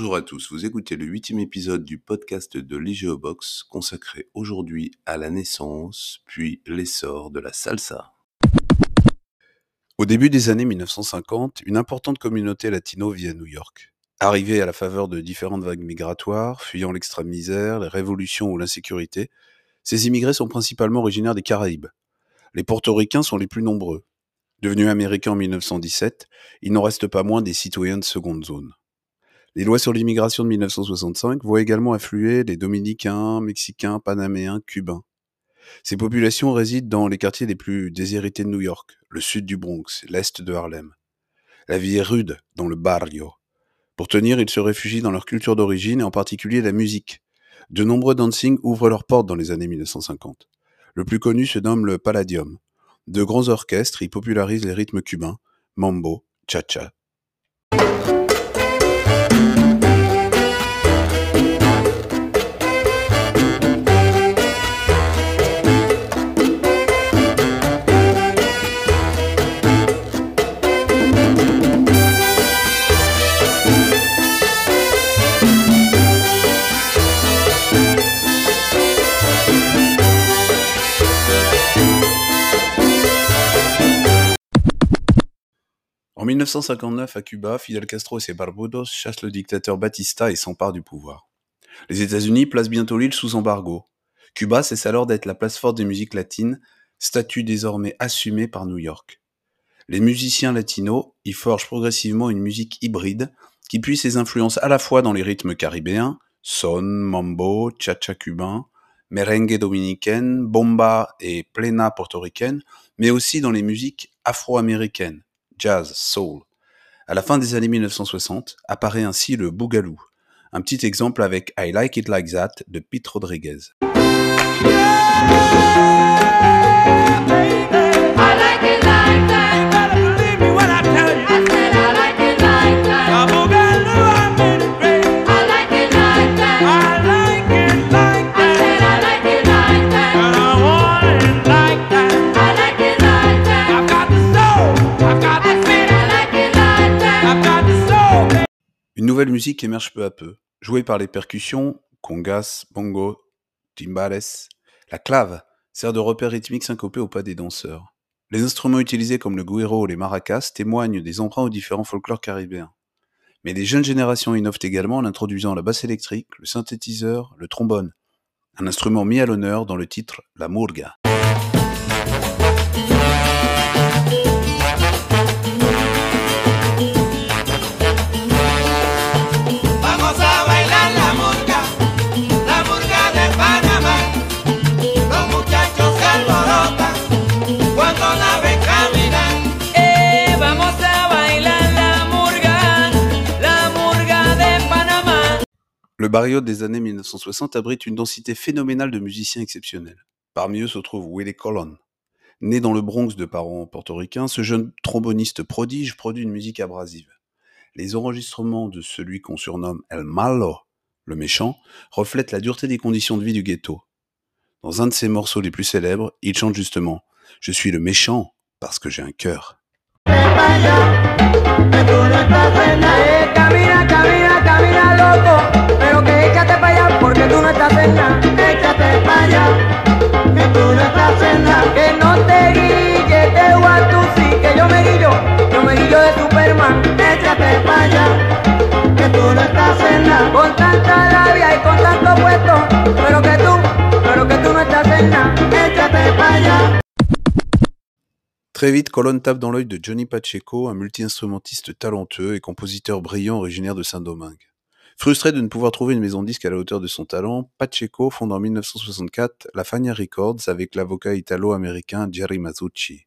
Bonjour à tous, vous écoutez le huitième épisode du podcast de l'IGEOBOX consacré aujourd'hui à la naissance puis l'essor de la salsa. Au début des années 1950, une importante communauté latino vit à New York. Arrivée à la faveur de différentes vagues migratoires, fuyant l'extrême misère, les révolutions ou l'insécurité, ces immigrés sont principalement originaires des Caraïbes. Les portoricains sont les plus nombreux. Devenus américains en 1917, il n'en reste pas moins des citoyens de seconde zone. Les lois sur l'immigration de 1965 voient également affluer les Dominicains, Mexicains, Panaméens, Cubains. Ces populations résident dans les quartiers les plus déshérités de New York, le sud du Bronx, l'est de Harlem. La vie est rude dans le barrio. Pour tenir, ils se réfugient dans leur culture d'origine et en particulier la musique. De nombreux dancing ouvrent leurs portes dans les années 1950. Le plus connu se nomme le Palladium. De grands orchestres y popularisent les rythmes cubains, mambo, cha-cha, 1959, à Cuba, Fidel Castro et ses Barbudos chassent le dictateur Batista et s'emparent du pouvoir. Les États-Unis placent bientôt l'île sous embargo. Cuba cesse alors d'être la place forte des musiques latines, statut désormais assumé par New York. Les musiciens latinos y forgent progressivement une musique hybride qui puise ses influences à la fois dans les rythmes caribéens, son, mambo, cha-cha cubain, merengue dominicaine, bomba et plena portoricaine, mais aussi dans les musiques afro-américaines, jazz, soul. À la fin des années 1960 apparaît ainsi le boogaloo, un petit exemple avec I Like It Like That de Pete Rodriguez. Musique émerge peu à peu, jouée par les percussions, congas, bongo, timbales. La clave sert de repère rythmique syncopé au pas des danseurs. Les instruments utilisés comme le guiro ou les maracas témoignent des emprunts aux différents folklores caribéens. Mais les jeunes générations innovent également en introduisant la basse électrique, le synthétiseur, le trombone, un instrument mis à l'honneur dans le titre La Murga. Le barrio des années 1960 abrite une densité phénoménale de musiciens exceptionnels. Parmi eux se trouve Willie Colon. Né dans le Bronx de parents portoricains, ce jeune tromboniste prodige produit une musique abrasive. Les enregistrements de celui qu'on surnomme El Malo, le méchant, reflètent la dureté des conditions de vie du ghetto. Dans un de ses morceaux les plus célèbres, il chante justement Je suis le méchant parce que j'ai un cœur. Très vite, Colonne tape dans l'œil de Johnny Pacheco, un multi-instrumentiste talentueux et compositeur brillant originaire de Saint-Domingue. Frustré de ne pouvoir trouver une maison disque à la hauteur de son talent, Pacheco fonde en 1964 la Fania Records avec l'avocat italo-américain Jerry Mazzucci.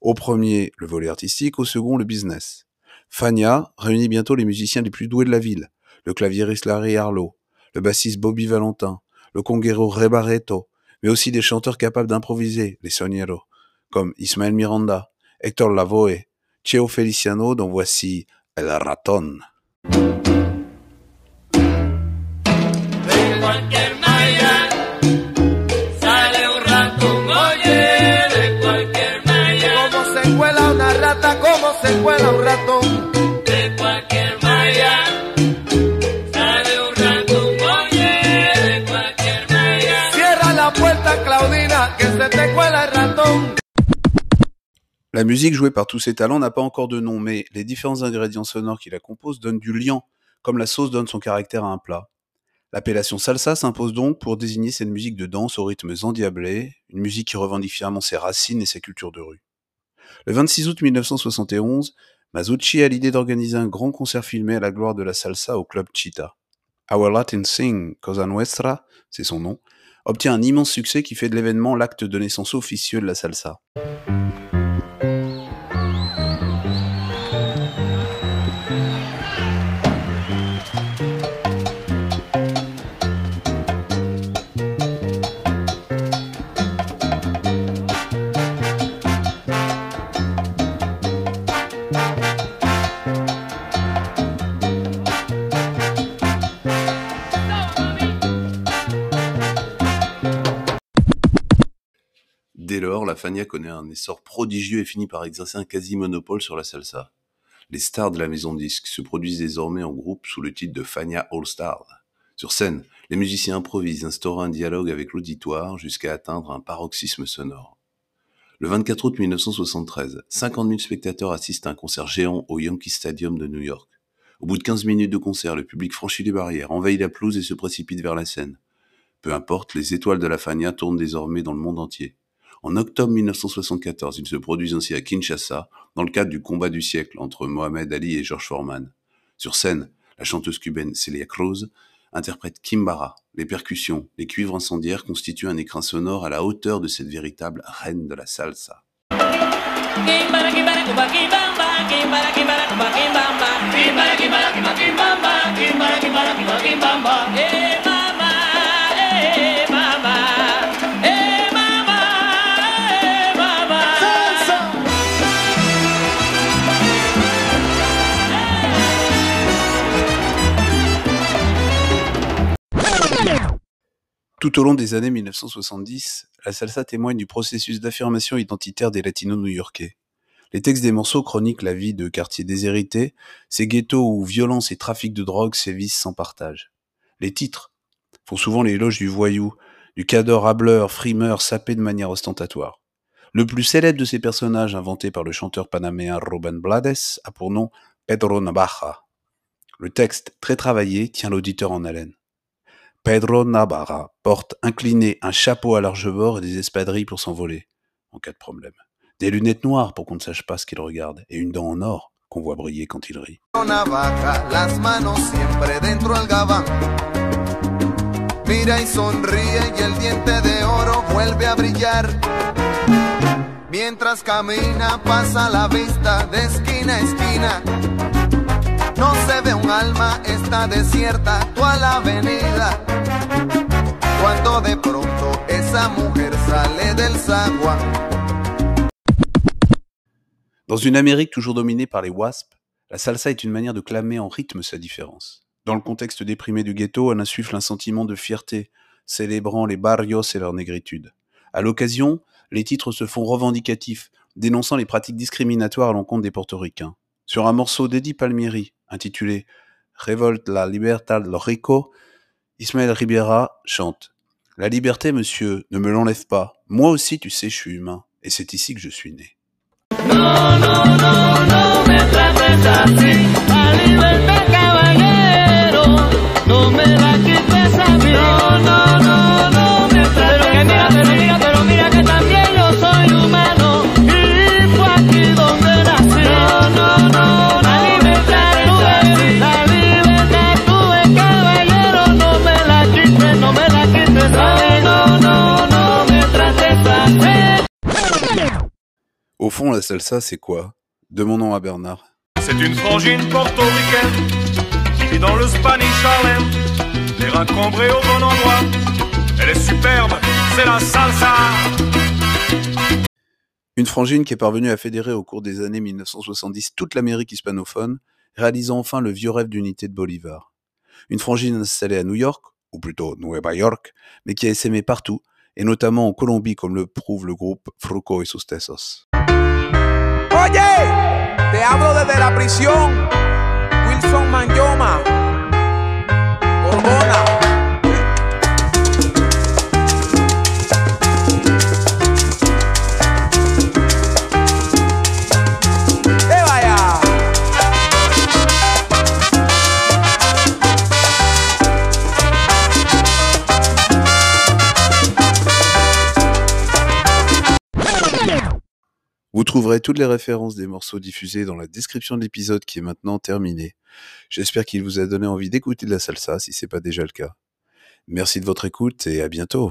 Au premier, le volet artistique, au second, le business. Fania réunit bientôt les musiciens les plus doués de la ville, le claviériste Larry Harlow, le bassiste Bobby Valentin, le conguero Rebareto, mais aussi des chanteurs capables d'improviser, les sonieros, comme Ismael Miranda, Hector Lavoe, Cheo Feliciano dont voici El Raton. La musique jouée par tous ces talents n'a pas encore de nom, mais les différents ingrédients sonores qui la composent donnent du liant, comme la sauce donne son caractère à un plat. L'appellation salsa s'impose donc pour désigner cette musique de danse aux rythmes endiablés, une musique qui revendique fièrement ses racines et sa culture de rue. Le 26 août 1971, Masucci a l'idée d'organiser un grand concert filmé à la gloire de la salsa au club Chita. Our Latin Sing, Cosa Nuestra, c'est son nom, obtient un immense succès qui fait de l'événement l'acte de naissance officieux de la salsa. La Fania connaît un essor prodigieux et finit par exercer un quasi-monopole sur la salsa. Les stars de la maison disque se produisent désormais en groupe sous le titre de Fania All Stars. Sur scène, les musiciens improvisent, instaurant un dialogue avec l'auditoire jusqu'à atteindre un paroxysme sonore. Le 24 août 1973, 50 000 spectateurs assistent à un concert géant au Yankee Stadium de New York. Au bout de 15 minutes de concert, le public franchit les barrières, envahit la pelouse et se précipite vers la scène. Peu importe, les étoiles de la Fania tournent désormais dans le monde entier. En octobre 1974, ils se produisent ainsi à Kinshasa, dans le cadre du combat du siècle entre Mohamed Ali et George Foreman. Sur scène, la chanteuse cubaine Celia Cruz interprète Kimbara. Les percussions, les cuivres incendiaires constituent un écrin sonore à la hauteur de cette véritable reine de la salsa. Tout au long des années 1970, la salsa témoigne du processus d'affirmation identitaire des latinos new-yorkais. Les textes des morceaux chroniquent la vie de quartiers déshérités, ces ghettos où violence et trafic de drogue sévissent sans partage. Les titres font souvent l'éloge du voyou, du cador hableur, frimeur, sapé de manière ostentatoire. Le plus célèbre de ces personnages inventé par le chanteur panaméen Ruben Blades a pour nom Pedro Navaja. Le texte, très travaillé, tient l'auditeur en haleine. Pedro Navarra porte incliné un chapeau à large bord et des espadrilles pour s'envoler, en cas de problème. Des lunettes noires pour qu'on ne sache pas ce qu'il regarde, et une dent en or qu'on voit briller quand il rit. Dans une Amérique toujours dominée par les wasps, la salsa est une manière de clamer en rythme sa différence. Dans le contexte déprimé du ghetto, elle insuffle un sentiment de fierté, célébrant les barrios et leur négritude. À l'occasion, les titres se font revendicatifs, dénonçant les pratiques discriminatoires à l'encontre des portoricains. Sur un morceau d'Eddie Palmieri, intitulé Révolte la libertad lo rico, Ismaël Ribera chante La liberté, monsieur, ne me l'enlève pas. Moi aussi, tu sais, je suis humain, et c'est ici que je suis né. Salsa, c'est quoi? Demandons à Bernard. C'est une frangine portoricaine qui vit dans le Spanish Harlem. Les au bon endroit. Elle est superbe, c'est la salsa. Une frangine qui est parvenue à fédérer au cours des années 1970 toute l'Amérique hispanophone, réalisant enfin le vieux rêve d'unité de Bolivar. Une frangine installée à New York, ou plutôt Nueva York, mais qui a essaimé partout, et notamment en Colombie comme le prouve le groupe Fruco y sus Tesos. bendición. Trouverez toutes les références des morceaux diffusés dans la description de l'épisode qui est maintenant terminé. J'espère qu'il vous a donné envie d'écouter de la salsa si c'est pas déjà le cas. Merci de votre écoute et à bientôt.